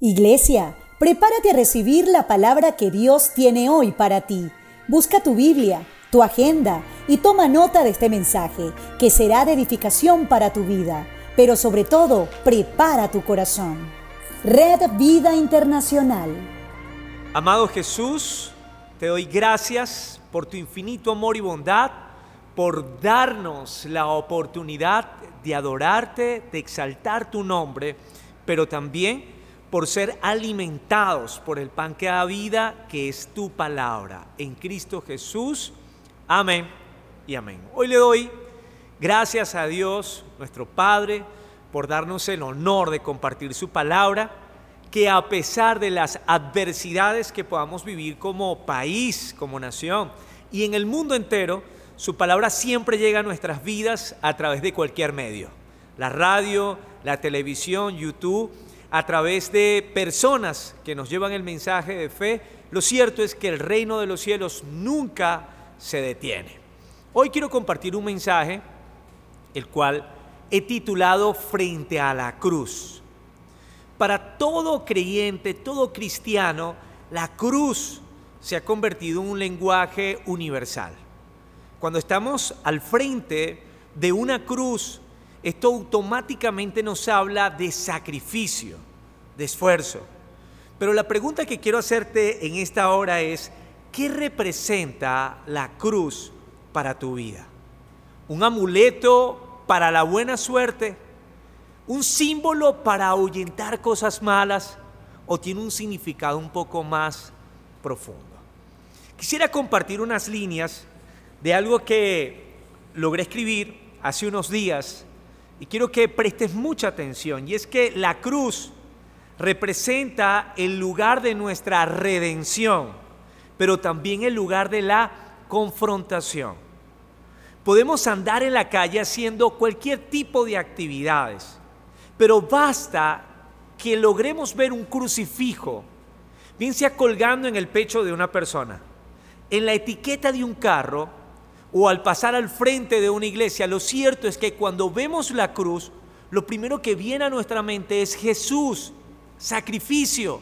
Iglesia, prepárate a recibir la palabra que Dios tiene hoy para ti. Busca tu Biblia, tu agenda y toma nota de este mensaje, que será de edificación para tu vida. Pero sobre todo, prepara tu corazón. Red Vida Internacional. Amado Jesús, te doy gracias por tu infinito amor y bondad, por darnos la oportunidad de adorarte, de exaltar tu nombre, pero también por ser alimentados por el pan que da vida, que es tu palabra. En Cristo Jesús. Amén y amén. Hoy le doy gracias a Dios, nuestro Padre, por darnos el honor de compartir su palabra, que a pesar de las adversidades que podamos vivir como país, como nación y en el mundo entero, su palabra siempre llega a nuestras vidas a través de cualquier medio. La radio, la televisión, YouTube a través de personas que nos llevan el mensaje de fe, lo cierto es que el reino de los cielos nunca se detiene. Hoy quiero compartir un mensaje, el cual he titulado Frente a la cruz. Para todo creyente, todo cristiano, la cruz se ha convertido en un lenguaje universal. Cuando estamos al frente de una cruz, esto automáticamente nos habla de sacrificio, de esfuerzo. Pero la pregunta que quiero hacerte en esta hora es, ¿qué representa la cruz para tu vida? ¿Un amuleto para la buena suerte? ¿Un símbolo para ahuyentar cosas malas? ¿O tiene un significado un poco más profundo? Quisiera compartir unas líneas de algo que logré escribir hace unos días y quiero que prestes mucha atención, y es que la cruz representa el lugar de nuestra redención, pero también el lugar de la confrontación. Podemos andar en la calle haciendo cualquier tipo de actividades, pero basta que logremos ver un crucifijo, bien sea colgando en el pecho de una persona, en la etiqueta de un carro, o al pasar al frente de una iglesia, lo cierto es que cuando vemos la cruz, lo primero que viene a nuestra mente es Jesús, sacrificio.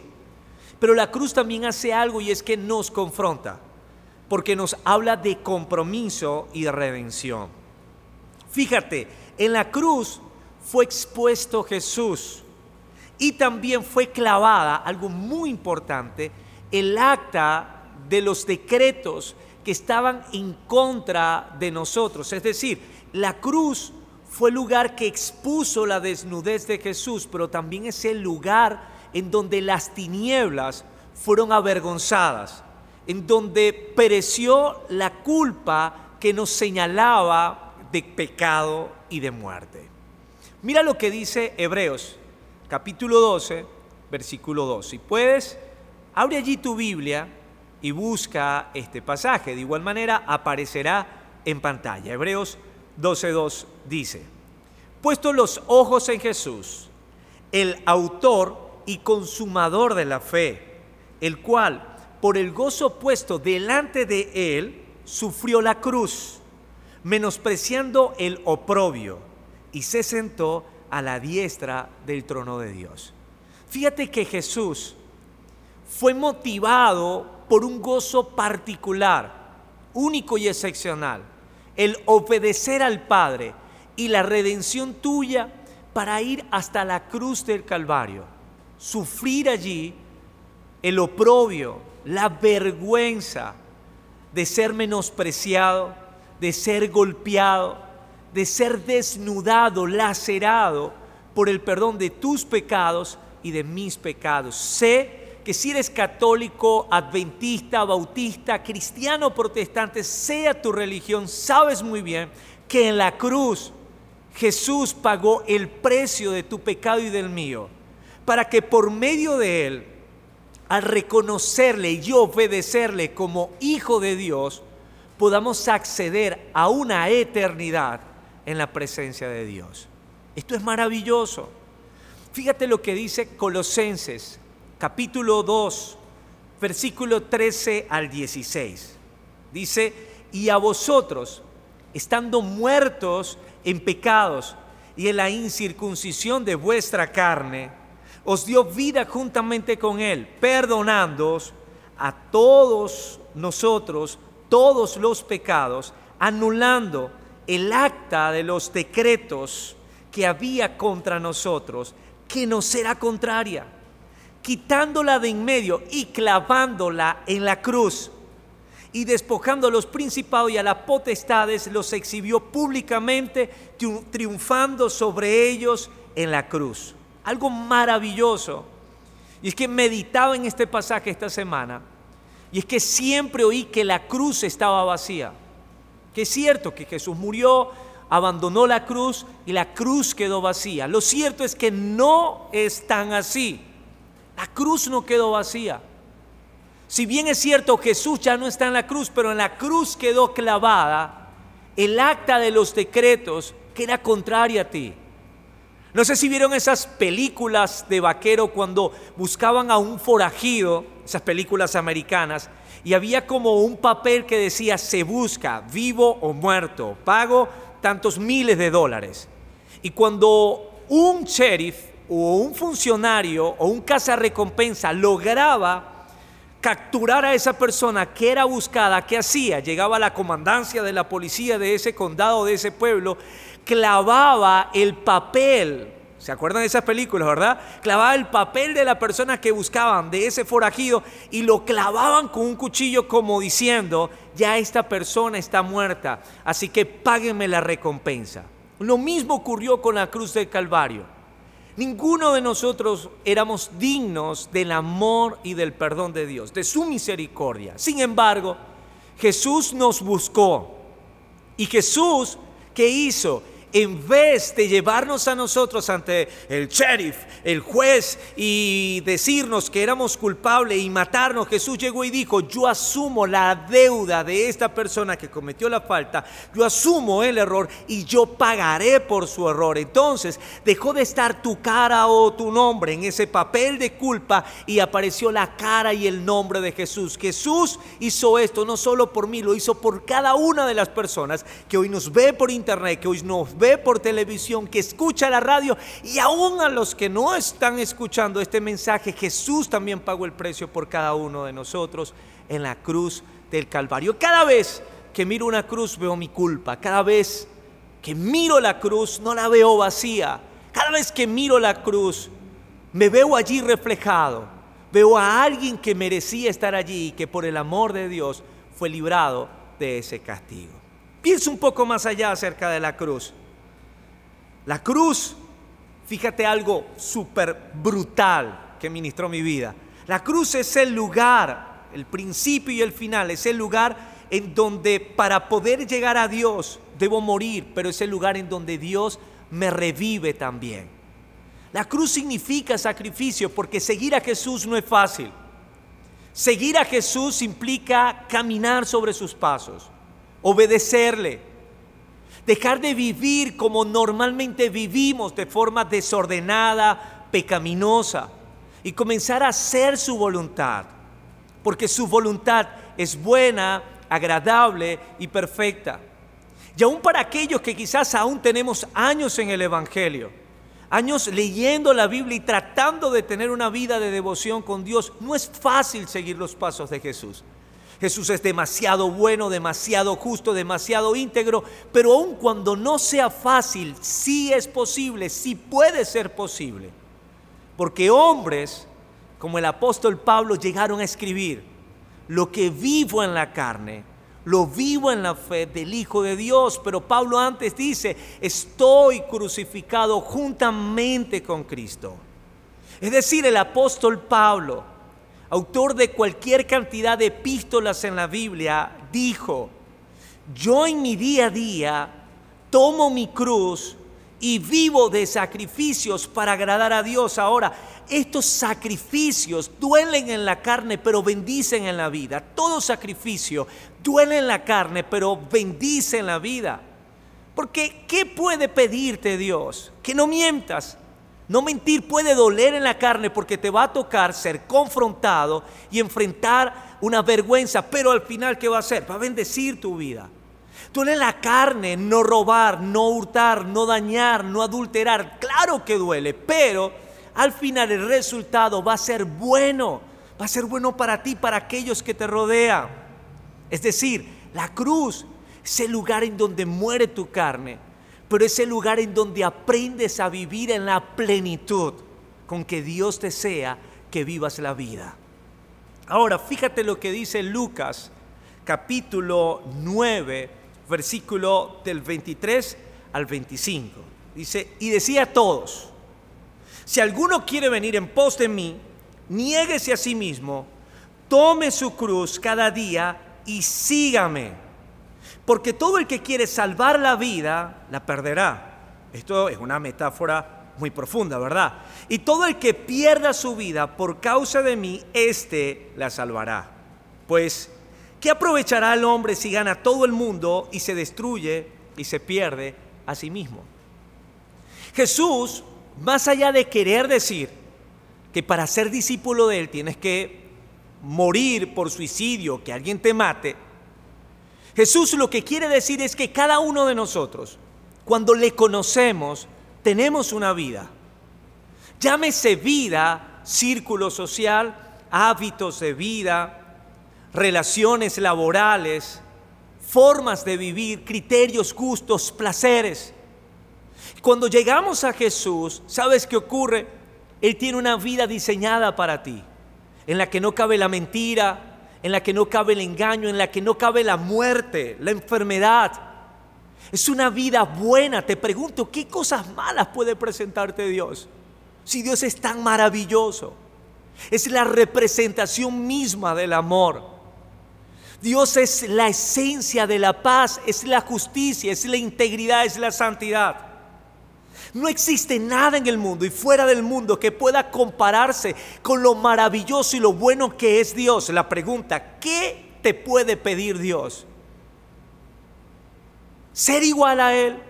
Pero la cruz también hace algo y es que nos confronta, porque nos habla de compromiso y de redención. Fíjate, en la cruz fue expuesto Jesús y también fue clavada, algo muy importante, el acta de los decretos que estaban en contra de nosotros. Es decir, la cruz fue el lugar que expuso la desnudez de Jesús, pero también es el lugar en donde las tinieblas fueron avergonzadas, en donde pereció la culpa que nos señalaba de pecado y de muerte. Mira lo que dice Hebreos, capítulo 12, versículo 2. Si puedes, abre allí tu Biblia y busca este pasaje. De igual manera aparecerá en pantalla. Hebreos 12.2 dice, puesto los ojos en Jesús, el autor y consumador de la fe, el cual, por el gozo puesto delante de él, sufrió la cruz, menospreciando el oprobio, y se sentó a la diestra del trono de Dios. Fíjate que Jesús fue motivado por un gozo particular, único y excepcional, el obedecer al Padre y la redención tuya para ir hasta la cruz del Calvario, sufrir allí el oprobio, la vergüenza de ser menospreciado, de ser golpeado, de ser desnudado, lacerado por el perdón de tus pecados y de mis pecados. Sé que si eres católico, adventista, bautista, cristiano, protestante, sea tu religión, sabes muy bien que en la cruz Jesús pagó el precio de tu pecado y del mío, para que por medio de él, al reconocerle y obedecerle como hijo de Dios, podamos acceder a una eternidad en la presencia de Dios. Esto es maravilloso. Fíjate lo que dice Colosenses capítulo 2, versículo 13 al 16. Dice, y a vosotros, estando muertos en pecados y en la incircuncisión de vuestra carne, os dio vida juntamente con Él, perdonándoos a todos nosotros todos los pecados, anulando el acta de los decretos que había contra nosotros, que nos era contraria, quitándola de en medio y clavándola en la cruz. Y despojando a los principados y a las potestades, los exhibió públicamente, triunfando sobre ellos en la cruz. Algo maravilloso. Y es que meditaba en este pasaje esta semana. Y es que siempre oí que la cruz estaba vacía que es cierto que Jesús murió, abandonó la cruz y la cruz quedó vacía. Lo cierto es que no es tan así. La cruz no quedó vacía. Si bien es cierto Jesús ya no está en la cruz, pero en la cruz quedó clavada el acta de los decretos que era contraria a ti. No sé si vieron esas películas de vaquero cuando buscaban a un forajido, esas películas americanas, y había como un papel que decía se busca, vivo o muerto, pago tantos miles de dólares. Y cuando un sheriff o un funcionario o un recompensa lograba capturar a esa persona que era buscada, ¿qué hacía? Llegaba a la comandancia de la policía de ese condado, de ese pueblo, clavaba el papel ¿Se acuerdan de esas películas, verdad? Clavaba el papel de la persona que buscaban, de ese forajido, y lo clavaban con un cuchillo como diciendo, ya esta persona está muerta, así que páguenme la recompensa. Lo mismo ocurrió con la cruz del Calvario. Ninguno de nosotros éramos dignos del amor y del perdón de Dios, de su misericordia. Sin embargo, Jesús nos buscó. Y Jesús, ¿qué hizo? En vez de llevarnos a nosotros ante el sheriff, el juez y decirnos que éramos culpables y matarnos, Jesús llegó y dijo, yo asumo la deuda de esta persona que cometió la falta, yo asumo el error y yo pagaré por su error. Entonces dejó de estar tu cara o tu nombre en ese papel de culpa y apareció la cara y el nombre de Jesús. Jesús hizo esto no solo por mí, lo hizo por cada una de las personas que hoy nos ve por internet, que hoy nos ve por televisión, que escucha la radio y aún a los que no están escuchando este mensaje, Jesús también pagó el precio por cada uno de nosotros en la cruz del Calvario. Cada vez que miro una cruz veo mi culpa, cada vez que miro la cruz no la veo vacía, cada vez que miro la cruz me veo allí reflejado, veo a alguien que merecía estar allí y que por el amor de Dios fue librado de ese castigo. Piensa un poco más allá acerca de la cruz. La cruz, fíjate algo súper brutal que ministró mi vida. La cruz es el lugar, el principio y el final, es el lugar en donde para poder llegar a Dios debo morir, pero es el lugar en donde Dios me revive también. La cruz significa sacrificio porque seguir a Jesús no es fácil. Seguir a Jesús implica caminar sobre sus pasos, obedecerle, dejar de vivir como normalmente vivimos de forma desordenada, pecaminosa, y comenzar a hacer su voluntad, porque su voluntad es buena, agradable y perfecta. Y aún para aquellos que quizás aún tenemos años en el Evangelio, años leyendo la Biblia y tratando de tener una vida de devoción con Dios, no es fácil seguir los pasos de Jesús. Jesús es demasiado bueno, demasiado justo, demasiado íntegro, pero aun cuando no sea fácil, sí es posible, sí puede ser posible. Porque hombres como el apóstol Pablo llegaron a escribir, lo que vivo en la carne, lo vivo en la fe del Hijo de Dios, pero Pablo antes dice, estoy crucificado juntamente con Cristo. Es decir, el apóstol Pablo, autor de cualquier cantidad de epístolas en la Biblia, dijo, yo en mi día a día tomo mi cruz y vivo de sacrificios para agradar a Dios. Ahora, estos sacrificios duelen en la carne, pero bendicen en la vida. Todo sacrificio duele en la carne, pero bendice en la vida. Porque, ¿qué puede pedirte Dios? Que no mientas, no mentir puede doler en la carne porque te va a tocar ser confrontado y enfrentar una vergüenza, pero al final ¿qué va a hacer? Va a bendecir tu vida. Duele en la carne no robar, no hurtar, no dañar, no adulterar. Claro que duele, pero al final el resultado va a ser bueno, va a ser bueno para ti, para aquellos que te rodean. Es decir, la cruz es el lugar en donde muere tu carne, pero es el lugar en donde aprendes a vivir en la plenitud con que Dios desea que vivas la vida. Ahora, fíjate lo que dice Lucas capítulo 9, versículo del 23 al 25. Dice, y decía a todos, si alguno quiere venir en pos de mí, niéguese a sí mismo, tome su cruz cada día y sígame. Porque todo el que quiere salvar la vida, la perderá. Esto es una metáfora muy profunda, ¿verdad? Y todo el que pierda su vida por causa de mí, éste la salvará. Pues, ¿qué aprovechará el hombre si gana todo el mundo y se destruye y se pierde a sí mismo? Jesús, más allá de querer decir que para ser discípulo de Él tienes que morir por suicidio, que alguien te mate, Jesús lo que quiere decir es que cada uno de nosotros, cuando le conocemos, tenemos una vida. Llámese vida, círculo social, hábitos de vida, relaciones laborales, formas de vivir, criterios, gustos, placeres. Cuando llegamos a Jesús, ¿sabes qué ocurre? Él tiene una vida diseñada para ti, en la que no cabe la mentira, en la que no cabe el engaño, en la que no cabe la muerte, la enfermedad, es una vida buena. Te pregunto, ¿qué cosas malas puede presentarte Dios? Si Dios es tan maravilloso. Es la representación misma del amor. Dios es la esencia de la paz, es la justicia, es la integridad, es la santidad. No existe nada en el mundo y fuera del mundo que pueda compararse con lo maravilloso y lo bueno que es Dios. La pregunta, ¿qué te puede pedir Dios? ser igual a Él,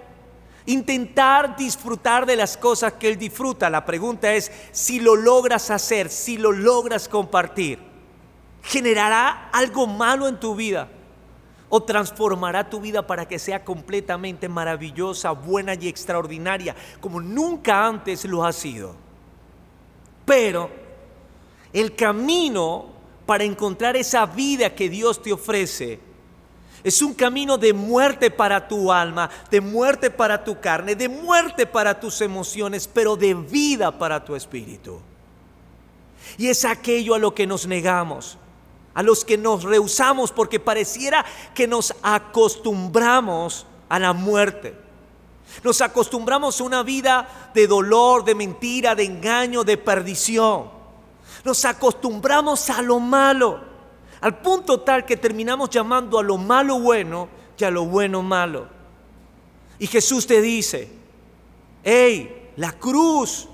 intentar disfrutar de las cosas que Él disfruta. La pregunta es si lo logras hacer, si lo logras compartir. ¿Generará algo malo en tu vida? ¿O transformará tu vida para que sea completamente maravillosa, buena y extraordinaria, como nunca antes lo ha sido? Pero el camino para encontrar esa vida que Dios te ofrece es un camino de muerte para tu alma, de muerte para tu carne, de muerte para tus emociones, pero de vida para tu espíritu. Y es aquello a lo que nos negamos, a los que nos rehusamos porque pareciera que nos acostumbramos a la muerte. Nos acostumbramos a una vida de dolor, de mentira, de engaño, de perdición. Nos acostumbramos a lo malo. Al punto tal que terminamos llamando a lo malo bueno y a lo bueno malo. Y Jesús te dice, hey, la cruz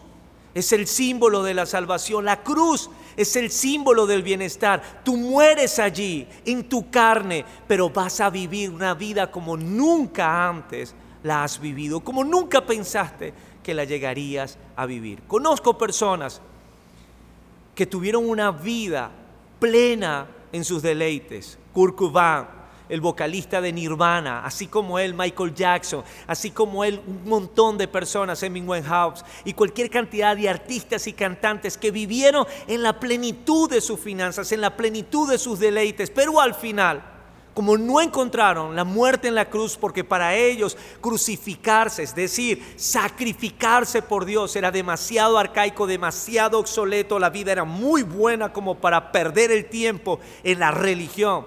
es el símbolo de la salvación, la cruz es el símbolo del bienestar. Tú mueres allí, en tu carne, pero vas a vivir una vida como nunca antes la has vivido, como nunca pensaste que la llegarías a vivir. Conozco personas que tuvieron una vida plena en sus deleites. Kurt el vocalista de Nirvana, así como él, Michael Jackson, así como él, un montón de personas, Amy Winehouse, y cualquier cantidad de artistas y cantantes que vivieron en la plenitud de sus finanzas, en la plenitud de sus deleites, pero al final como no encontraron la muerte en la cruz, porque para ellos crucificarse, es decir, sacrificarse por Dios, era demasiado arcaico, demasiado obsoleto, la vida era muy buena como para perder el tiempo en la religión,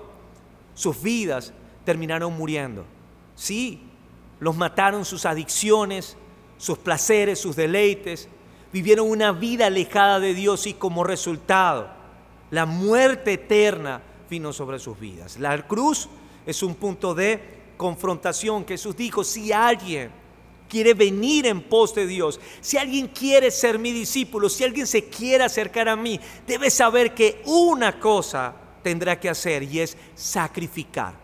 sus vidas terminaron muriendo. Sí, los mataron sus adicciones, sus placeres, sus deleites, vivieron una vida alejada de Dios y como resultado, la muerte eterna vino sobre sus vidas. La cruz es un punto de confrontación. Jesús dijo, si alguien quiere venir en pos de Dios, si alguien quiere ser mi discípulo, si alguien se quiere acercar a mí, debe saber que una cosa tendrá que hacer y es sacrificar.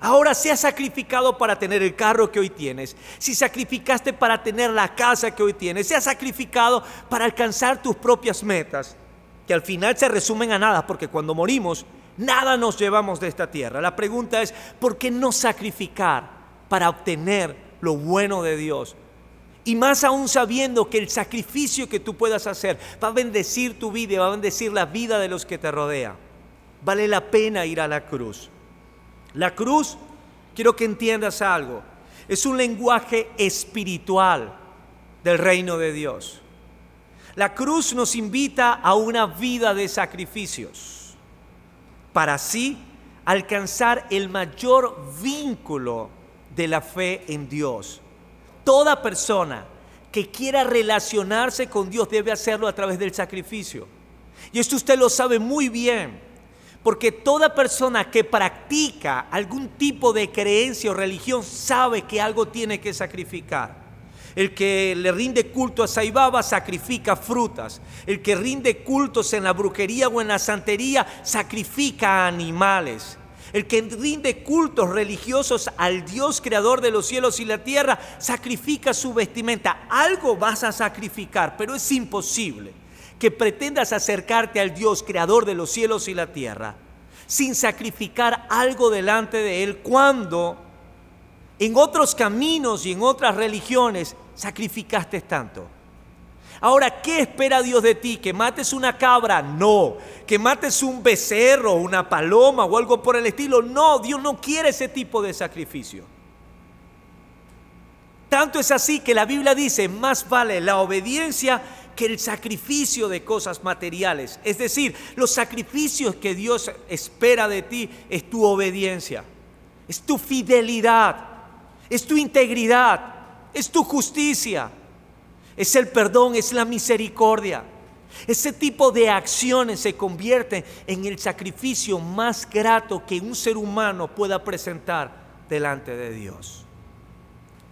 Ahora si has sacrificado para tener el carro que hoy tienes, si sacrificaste para tener la casa que hoy tienes, si has sacrificado para alcanzar tus propias metas, que al final se resumen a nada, porque cuando morimos Nada nos llevamos de esta tierra. La pregunta es, ¿por qué no sacrificar para obtener lo bueno de Dios? Y más aún sabiendo que el sacrificio que tú puedas hacer va a bendecir tu vida y va a bendecir la vida de los que te rodean. Vale la pena ir a la cruz. La cruz, quiero que entiendas algo, es un lenguaje espiritual del reino de Dios. La cruz nos invita a una vida de sacrificios para así alcanzar el mayor vínculo de la fe en Dios. Toda persona que quiera relacionarse con Dios debe hacerlo a través del sacrificio. Y esto usted lo sabe muy bien, porque toda persona que practica algún tipo de creencia o religión sabe que algo tiene que sacrificar. El que le rinde culto a Saibaba sacrifica frutas. El que rinde cultos en la brujería o en la santería sacrifica animales. El que rinde cultos religiosos al Dios creador de los cielos y la tierra sacrifica su vestimenta. Algo vas a sacrificar, pero es imposible que pretendas acercarte al Dios creador de los cielos y la tierra sin sacrificar algo delante de Él cuando en otros caminos y en otras religiones sacrificaste tanto. Ahora, ¿qué espera Dios de ti? ¿Que mates una cabra? No. ¿Que mates un becerro, una paloma o algo por el estilo? No, Dios no quiere ese tipo de sacrificio. Tanto es así que la Biblia dice, más vale la obediencia que el sacrificio de cosas materiales. Es decir, los sacrificios que Dios espera de ti es tu obediencia, es tu fidelidad, es tu integridad, es tu justicia, es el perdón, es la misericordia. Ese tipo de acciones se convierten en el sacrificio más grato que un ser humano pueda presentar delante de Dios.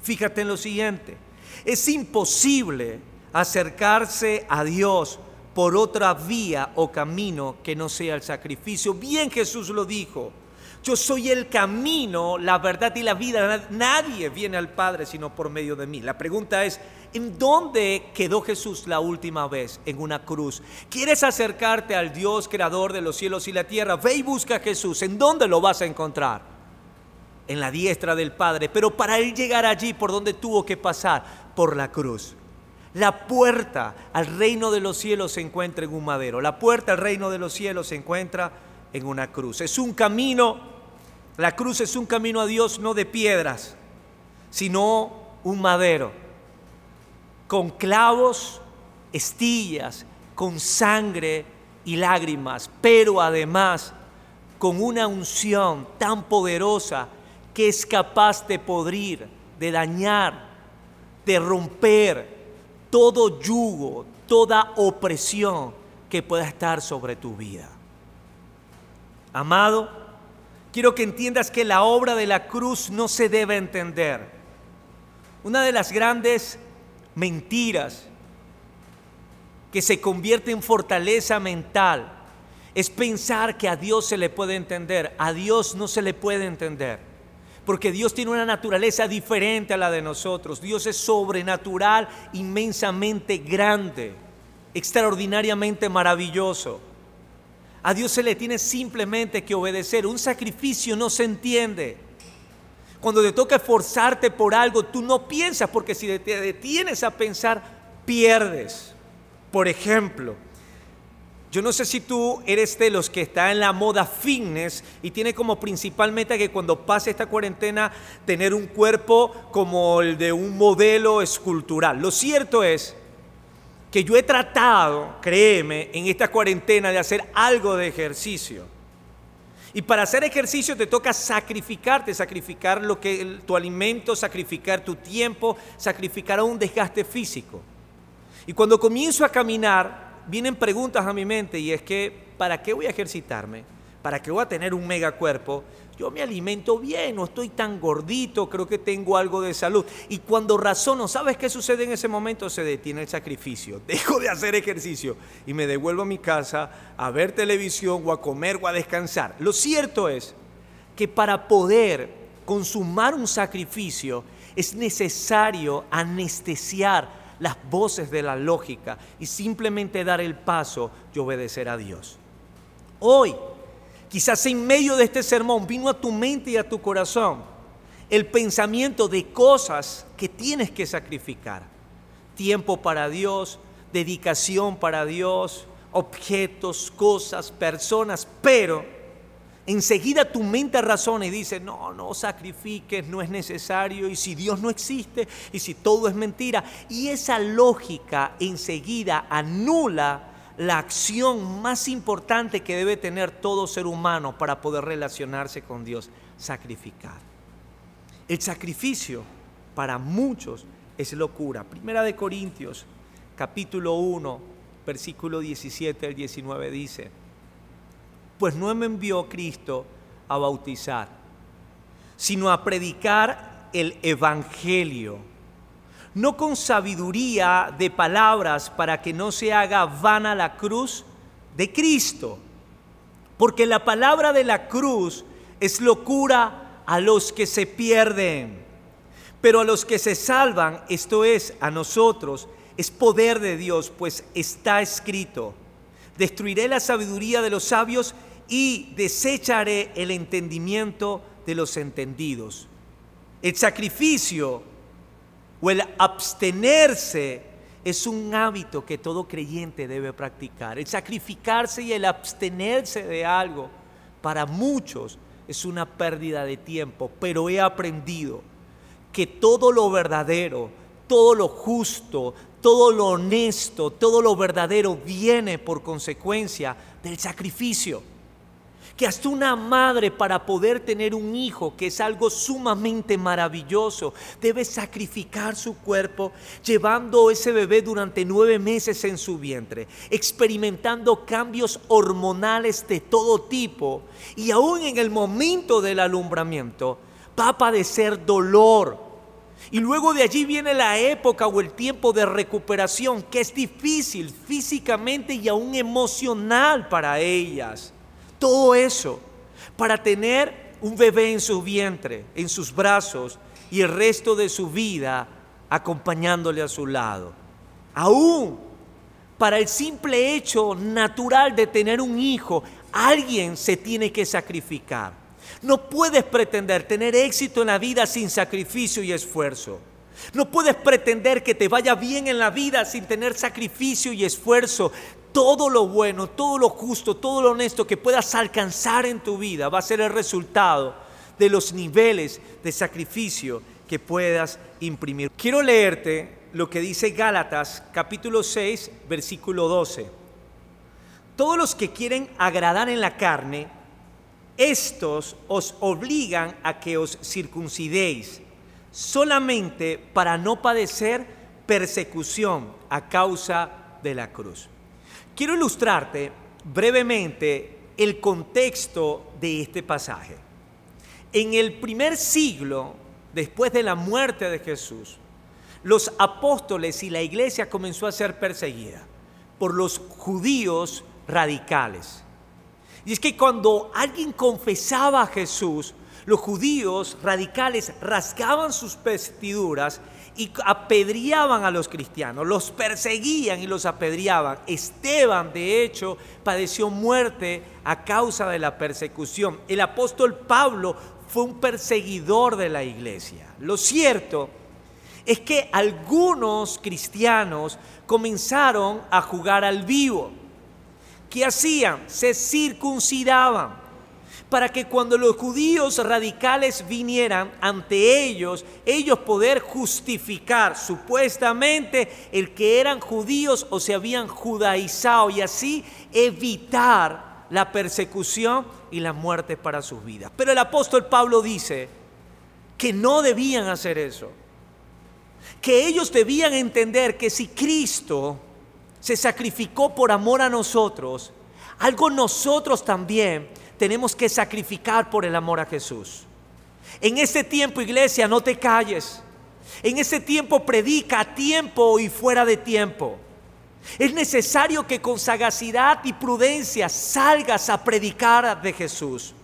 Fíjate en lo siguiente, es imposible acercarse a Dios por otra vía o camino que no sea el sacrificio. Bien Jesús lo dijo. Yo soy el camino, la verdad y la vida. Nadie viene al Padre sino por medio de mí. La pregunta es, ¿en dónde quedó Jesús la última vez? En una cruz. ¿Quieres acercarte al Dios creador de los cielos y la tierra? Ve y busca a Jesús. ¿En dónde lo vas a encontrar? En la diestra del Padre. Pero para él llegar allí, ¿por dónde tuvo que pasar? Por la cruz. La puerta al reino de los cielos se encuentra en un madero. La puerta al reino de los cielos se encuentra en una cruz. Es un camino, la cruz es un camino a Dios no de piedras, sino un madero, con clavos, estillas, con sangre y lágrimas, pero además con una unción tan poderosa que es capaz de podrir, de dañar, de romper todo yugo, toda opresión que pueda estar sobre tu vida. Amado, quiero que entiendas que la obra de la cruz no se debe entender. Una de las grandes mentiras que se convierte en fortaleza mental es pensar que a Dios se le puede entender. A Dios no se le puede entender. Porque Dios tiene una naturaleza diferente a la de nosotros. Dios es sobrenatural, inmensamente grande, extraordinariamente maravilloso. A Dios se le tiene simplemente que obedecer. Un sacrificio no se entiende. Cuando te toca esforzarte por algo, tú no piensas, porque si te detienes a pensar, pierdes. Por ejemplo, yo no sé si tú eres de los que está en la moda fitness y tiene como principal meta que cuando pase esta cuarentena tener un cuerpo como el de un modelo escultural. Lo cierto es que yo he tratado, créeme, en esta cuarentena de hacer algo de ejercicio. Y para hacer ejercicio te toca sacrificarte, sacrificar lo que tu alimento, sacrificar tu tiempo, sacrificar un desgaste físico. Y cuando comienzo a caminar, vienen preguntas a mi mente y es que, ¿para qué voy a ejercitarme? ¿Para qué voy a tener un mega cuerpo? Yo me alimento bien, no estoy tan gordito, creo que tengo algo de salud. Y cuando razono, ¿sabes qué sucede en ese momento? Se detiene el sacrificio. Dejo de hacer ejercicio y me devuelvo a mi casa a ver televisión o a comer o a descansar. Lo cierto es que para poder consumar un sacrificio es necesario anestesiar las voces de la lógica y simplemente dar el paso y obedecer a Dios. Hoy Quizás en medio de este sermón vino a tu mente y a tu corazón el pensamiento de cosas que tienes que sacrificar. tiempo para Dios, dedicación para Dios, objetos, cosas, personas, pero enseguida tu mente razona y dice, no, no sacrifiques, no es necesario, y si Dios no existe, y si todo es mentira. Y esa lógica enseguida anula la acción más importante que debe tener todo ser humano para poder relacionarse con Dios, sacrificar. El sacrificio para muchos es locura. Primera de Corintios, capítulo 1, versículo 17 al 19 dice, pues no me envió Cristo a bautizar, sino a predicar el Evangelio no con sabiduría de palabras para que no se haga vana la cruz de Cristo. Porque la palabra de la cruz es locura a los que se pierden, pero a los que se salvan, esto es, a nosotros, es poder de Dios, pues está escrito, destruiré la sabiduría de los sabios y desecharé el entendimiento de los entendidos. El sacrificio o el abstenerse es un hábito que todo creyente debe practicar. El sacrificarse y el abstenerse de algo para muchos es una pérdida de tiempo, pero he aprendido que todo lo verdadero, todo lo justo, todo lo honesto, todo lo verdadero viene por consecuencia del sacrificio que hasta una madre para poder tener un hijo, que es algo sumamente maravilloso, debe sacrificar su cuerpo llevando ese bebé durante nueve meses en su vientre, experimentando cambios hormonales de todo tipo y aún en el momento del alumbramiento va a padecer dolor. Y luego de allí viene la época o el tiempo de recuperación que es difícil físicamente y aún emocional para ellas. Todo eso para tener un bebé en su vientre, en sus brazos y el resto de su vida acompañándole a su lado. Aún para el simple hecho natural de tener un hijo, alguien se tiene que sacrificar. No puedes pretender tener éxito en la vida sin sacrificio y esfuerzo. No puedes pretender que te vaya bien en la vida sin tener sacrificio y esfuerzo todo lo bueno, todo lo justo, todo lo honesto que puedas alcanzar en tu vida va a ser el resultado de los niveles de sacrificio que puedas imprimir. Quiero leerte lo que dice Gálatas capítulo 6, versículo 12. Todos los que quieren agradar en la carne, estos os obligan a que os circuncidéis solamente para no padecer persecución a causa de la cruz. Quiero ilustrarte brevemente el contexto de este pasaje. En el primer siglo, después de la muerte de Jesús, los apóstoles y la iglesia comenzó a ser perseguida por los judíos radicales. Y es que cuando alguien confesaba a Jesús, los judíos radicales rasgaban sus vestiduras y apedreaban a los cristianos, los perseguían y los apedreaban. Esteban, de hecho, padeció muerte a causa de la persecución. El apóstol Pablo fue un perseguidor de la iglesia. Lo cierto es que algunos cristianos comenzaron a jugar al vivo. ¿Qué hacían? Se circuncidaban para que cuando los judíos radicales vinieran ante ellos, ellos poder justificar supuestamente el que eran judíos o se habían judaizado y así evitar la persecución y la muerte para sus vidas. Pero el apóstol Pablo dice que no debían hacer eso, que ellos debían entender que si Cristo se sacrificó por amor a nosotros, algo nosotros también tenemos que sacrificar por el amor a Jesús. En este tiempo, iglesia, no te calles. En ese tiempo predica a tiempo y fuera de tiempo. Es necesario que con sagacidad y prudencia salgas a predicar de Jesús.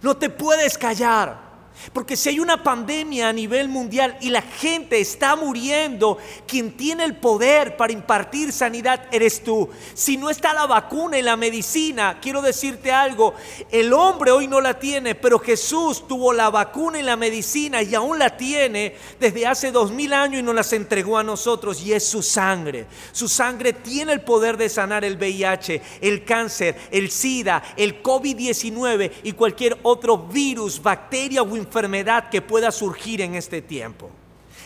No te puedes callar. Porque si hay una pandemia a nivel mundial y la gente está muriendo, quien tiene el poder para impartir sanidad eres tú. Si no está la vacuna y la medicina, quiero decirte algo, el hombre hoy no la tiene, pero Jesús tuvo la vacuna y la medicina y aún la tiene desde hace dos mil años y nos las entregó a nosotros y es su sangre. Su sangre tiene el poder de sanar el VIH, el cáncer, el SIDA, el COVID-19 y cualquier otro virus, bacteria o enfermedad enfermedad que pueda surgir en este tiempo.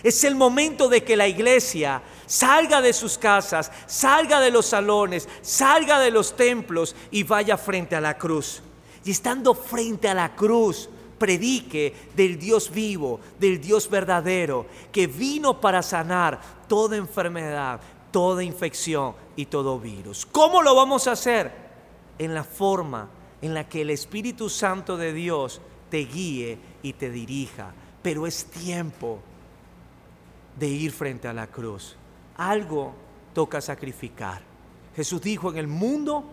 Es el momento de que la iglesia salga de sus casas, salga de los salones, salga de los templos y vaya frente a la cruz. Y estando frente a la cruz, predique del Dios vivo, del Dios verdadero, que vino para sanar toda enfermedad, toda infección y todo virus. ¿Cómo lo vamos a hacer? En la forma en la que el Espíritu Santo de Dios te guíe y te dirija. Pero es tiempo de ir frente a la cruz. Algo toca sacrificar. Jesús dijo, en el mundo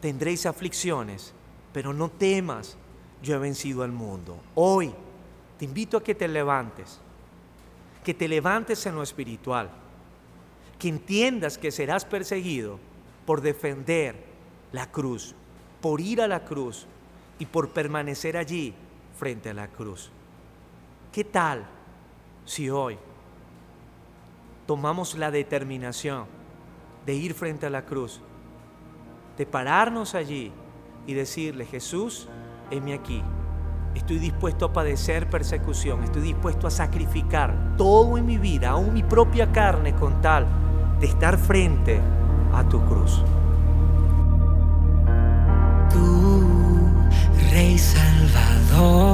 tendréis aflicciones, pero no temas, yo he vencido al mundo. Hoy te invito a que te levantes, que te levantes en lo espiritual, que entiendas que serás perseguido por defender la cruz, por ir a la cruz y por permanecer allí frente a la cruz. ¿Qué tal si hoy tomamos la determinación de ir frente a la cruz, de pararnos allí y decirle, Jesús, heme aquí, estoy dispuesto a padecer persecución, estoy dispuesto a sacrificar todo en mi vida, aún mi propia carne, con tal de estar frente a tu cruz. Rey Salvador,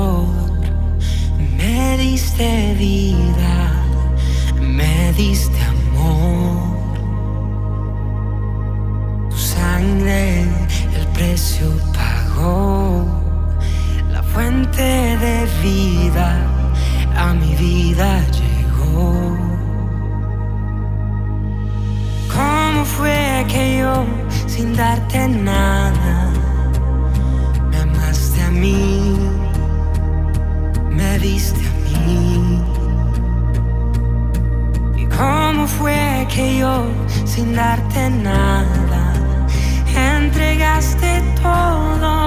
diste vida, me diste amor. Tu sangre, el precio pagó, la fuente de vida a mi vida llegó. ¿Cómo fue que yo, sin darte nada, sin darte nada, entregaste todo,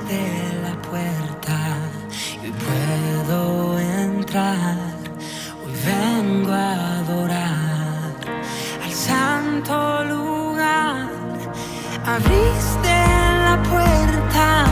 Abriste la puerta y puedo entrar. Hoy vengo a adorar al santo lugar. Abriste la puerta